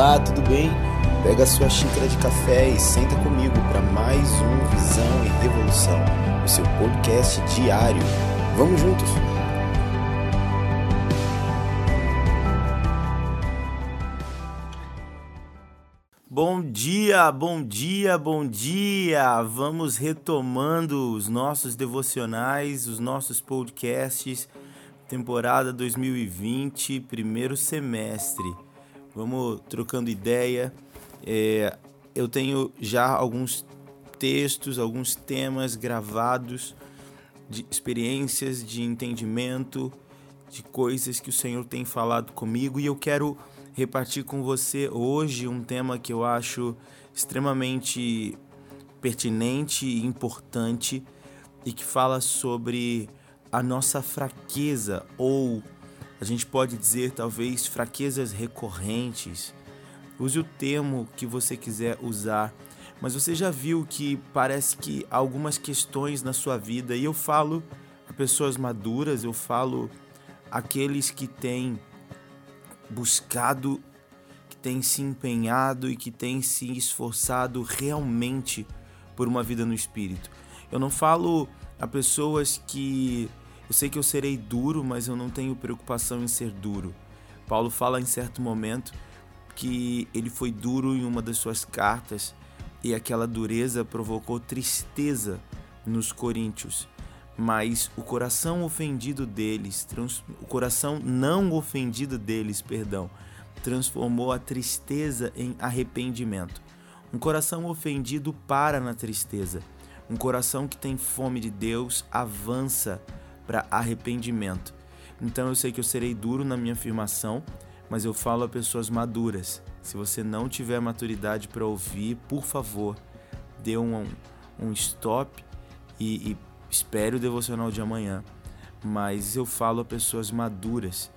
Olá, tudo bem? Pega sua xícara de café e senta comigo para mais um Visão e Revolução, o seu podcast diário. Vamos juntos? Bom dia, bom dia, bom dia! Vamos retomando os nossos devocionais, os nossos podcasts, temporada 2020, primeiro semestre. Vamos trocando ideia. É, eu tenho já alguns textos, alguns temas gravados de experiências, de entendimento, de coisas que o Senhor tem falado comigo e eu quero repartir com você hoje um tema que eu acho extremamente pertinente e importante e que fala sobre a nossa fraqueza ou a gente pode dizer talvez fraquezas recorrentes. Use o termo que você quiser usar, mas você já viu que parece que algumas questões na sua vida, e eu falo a pessoas maduras, eu falo aqueles que têm buscado, que têm se empenhado e que têm se esforçado realmente por uma vida no espírito. Eu não falo a pessoas que eu sei que eu serei duro, mas eu não tenho preocupação em ser duro. Paulo fala em certo momento que ele foi duro em uma das suas cartas e aquela dureza provocou tristeza nos coríntios. Mas o coração ofendido deles, o coração não ofendido deles, perdão, transformou a tristeza em arrependimento. Um coração ofendido para na tristeza. Um coração que tem fome de Deus avança para arrependimento. Então eu sei que eu serei duro na minha afirmação, mas eu falo a pessoas maduras. Se você não tiver maturidade para ouvir, por favor, dê um, um stop e, e espere o devocional de amanhã. Mas eu falo a pessoas maduras,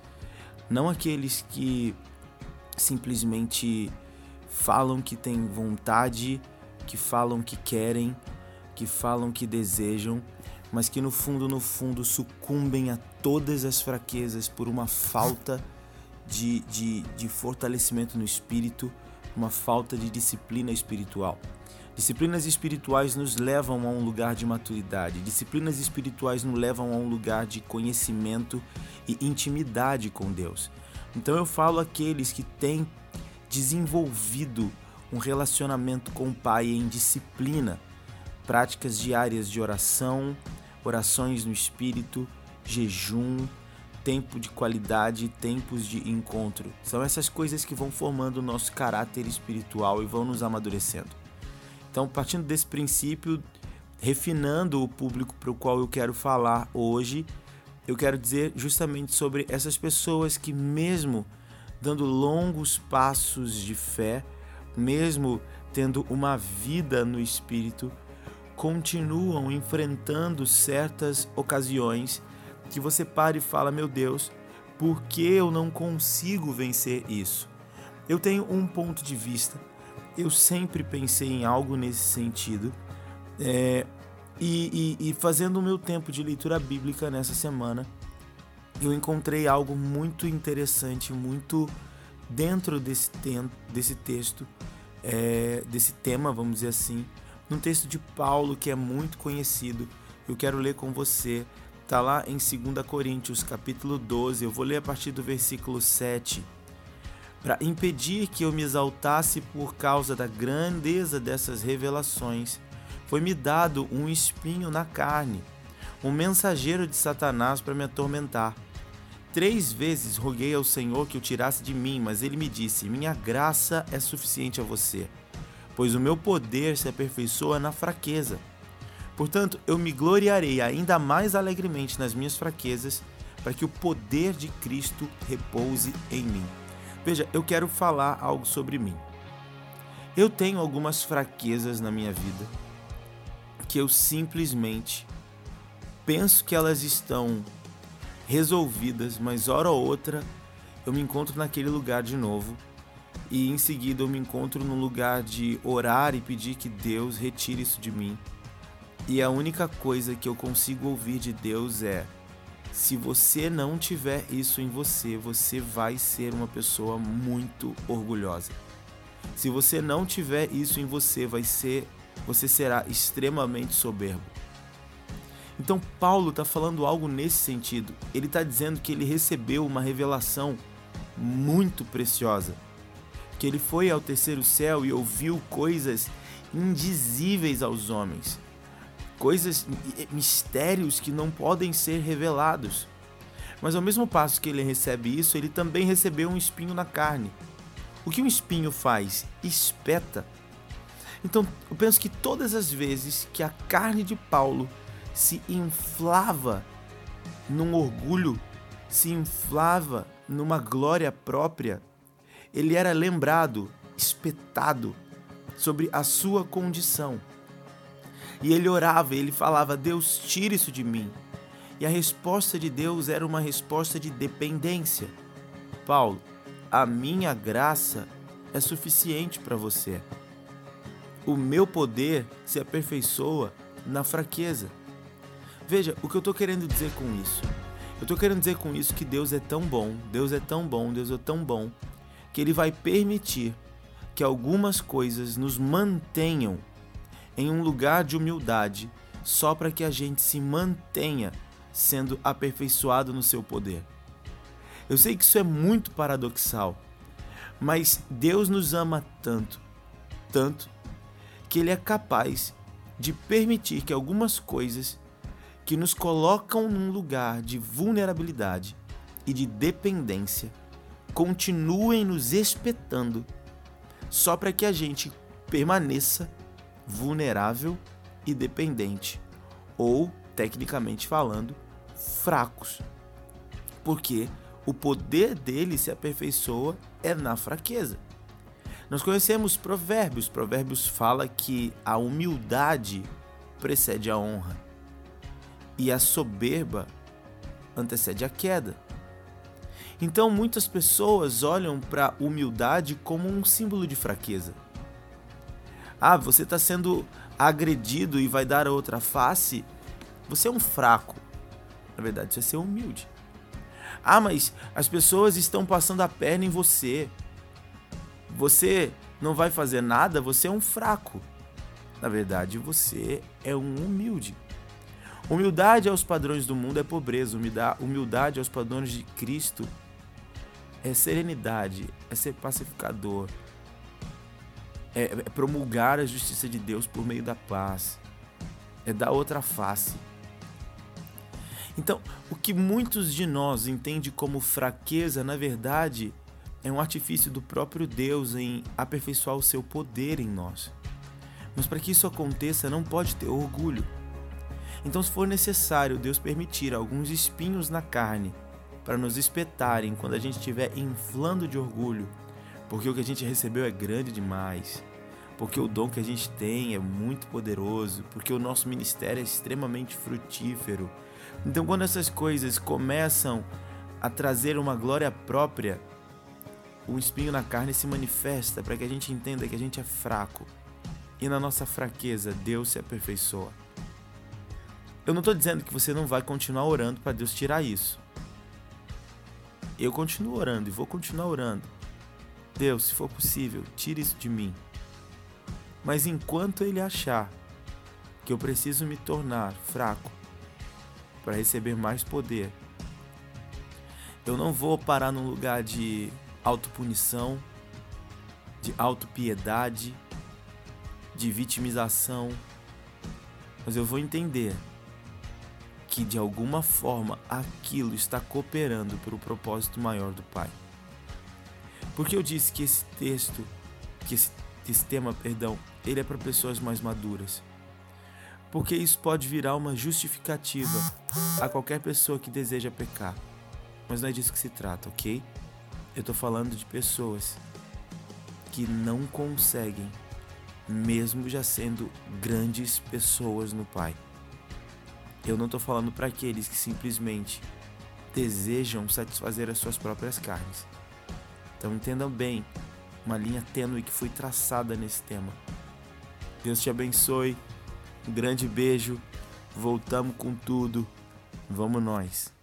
não aqueles que simplesmente falam que têm vontade, que falam que querem, que falam que desejam, mas que no fundo, no fundo, sucumbem a todas as fraquezas por uma falta de, de, de fortalecimento no espírito, uma falta de disciplina espiritual. Disciplinas espirituais nos levam a um lugar de maturidade, disciplinas espirituais nos levam a um lugar de conhecimento e intimidade com Deus. Então eu falo aqueles que têm desenvolvido um relacionamento com o Pai em disciplina, práticas diárias de oração, orações no espírito, jejum, tempo de qualidade, tempos de encontro. São essas coisas que vão formando o nosso caráter espiritual e vão nos amadurecendo. Então, partindo desse princípio, refinando o público para o qual eu quero falar hoje, eu quero dizer justamente sobre essas pessoas que, mesmo dando longos passos de fé, mesmo tendo uma vida no espírito, continuam enfrentando certas ocasiões que você para e fala: Meu Deus, por que eu não consigo vencer isso? Eu tenho um ponto de vista, eu sempre pensei em algo nesse sentido, é, e, e, e fazendo o meu tempo de leitura bíblica nessa semana, eu encontrei algo muito interessante, muito dentro desse, desse texto, é, desse tema, vamos dizer assim, num texto de Paulo que é muito conhecido. Eu quero ler com você. Está lá em 2 Coríntios, capítulo 12. Eu vou ler a partir do versículo 7. Para impedir que eu me exaltasse por causa da grandeza dessas revelações, foi-me dado um espinho na carne, um mensageiro de Satanás para me atormentar. Três vezes roguei ao Senhor que o tirasse de mim, mas ele me disse: Minha graça é suficiente a você pois o meu poder se aperfeiçoa na fraqueza. Portanto, eu me gloriarei ainda mais alegremente nas minhas fraquezas, para que o poder de Cristo repouse em mim. Veja, eu quero falar algo sobre mim. Eu tenho algumas fraquezas na minha vida que eu simplesmente penso que elas estão resolvidas, mas hora ou outra eu me encontro naquele lugar de novo e em seguida eu me encontro num lugar de orar e pedir que Deus retire isso de mim. E a única coisa que eu consigo ouvir de Deus é: se você não tiver isso em você, você vai ser uma pessoa muito orgulhosa. Se você não tiver isso em você, vai ser, você será extremamente soberbo. Então Paulo está falando algo nesse sentido. Ele está dizendo que ele recebeu uma revelação muito preciosa, que ele foi ao terceiro céu e ouviu coisas indizíveis aos homens, coisas, mistérios que não podem ser revelados. Mas ao mesmo passo que ele recebe isso, ele também recebeu um espinho na carne. O que um espinho faz? Espeta. Então, eu penso que todas as vezes que a carne de Paulo se inflava num orgulho, se inflava numa glória própria, ele era lembrado, espetado sobre a sua condição. E ele orava, ele falava: Deus, tire isso de mim. E a resposta de Deus era uma resposta de dependência. Paulo, a minha graça é suficiente para você. O meu poder se aperfeiçoa na fraqueza. Veja, o que eu estou querendo dizer com isso? Eu estou querendo dizer com isso que Deus é tão bom, Deus é tão bom, Deus é tão bom, que Ele vai permitir que algumas coisas nos mantenham em um lugar de humildade só para que a gente se mantenha sendo aperfeiçoado no seu poder. Eu sei que isso é muito paradoxal, mas Deus nos ama tanto, tanto, que Ele é capaz de permitir que algumas coisas que nos colocam num lugar de vulnerabilidade e de dependência continuem nos espetando só para que a gente permaneça vulnerável e dependente, ou, tecnicamente falando, fracos. Porque o poder dele se aperfeiçoa é na fraqueza. Nós conhecemos provérbios. Provérbios fala que a humildade precede a honra e a soberba antecede a queda. Então muitas pessoas olham para humildade como um símbolo de fraqueza. Ah, você está sendo agredido e vai dar a outra face? Você é um fraco. Na verdade, você é ser humilde. Ah, mas as pessoas estão passando a perna em você. Você não vai fazer nada, você é um fraco. Na verdade, você é um humilde. Humildade aos padrões do mundo é pobreza, humildade aos padrões de Cristo é serenidade, é ser pacificador, é, é promulgar a justiça de Deus por meio da paz, é dar outra face. Então, o que muitos de nós entendem como fraqueza, na verdade, é um artifício do próprio Deus em aperfeiçoar o seu poder em nós. Mas para que isso aconteça, não pode ter orgulho. Então, se for necessário Deus permitir alguns espinhos na carne para nos espetarem quando a gente estiver inflando de orgulho, porque o que a gente recebeu é grande demais, porque o dom que a gente tem é muito poderoso, porque o nosso ministério é extremamente frutífero. Então, quando essas coisas começam a trazer uma glória própria, o espinho na carne se manifesta para que a gente entenda que a gente é fraco. E na nossa fraqueza, Deus se aperfeiçoa. Eu não estou dizendo que você não vai continuar orando para Deus tirar isso eu continuo orando e vou continuar orando. Deus, se for possível, tire isso de mim. Mas enquanto ele achar que eu preciso me tornar fraco para receber mais poder, eu não vou parar num lugar de autopunição, de autopiedade, de vitimização, mas eu vou entender que de alguma forma aquilo está cooperando para o propósito maior do Pai. Porque eu disse que esse texto, que esse, tema, perdão, ele é para pessoas mais maduras. Porque isso pode virar uma justificativa a qualquer pessoa que deseja pecar. Mas não é disso que se trata, ok? Eu estou falando de pessoas que não conseguem, mesmo já sendo grandes pessoas no Pai. Eu não estou falando para aqueles que simplesmente desejam satisfazer as suas próprias carnes. Então entendam bem uma linha tênue que foi traçada nesse tema. Deus te abençoe. Um grande beijo. Voltamos com tudo. Vamos nós.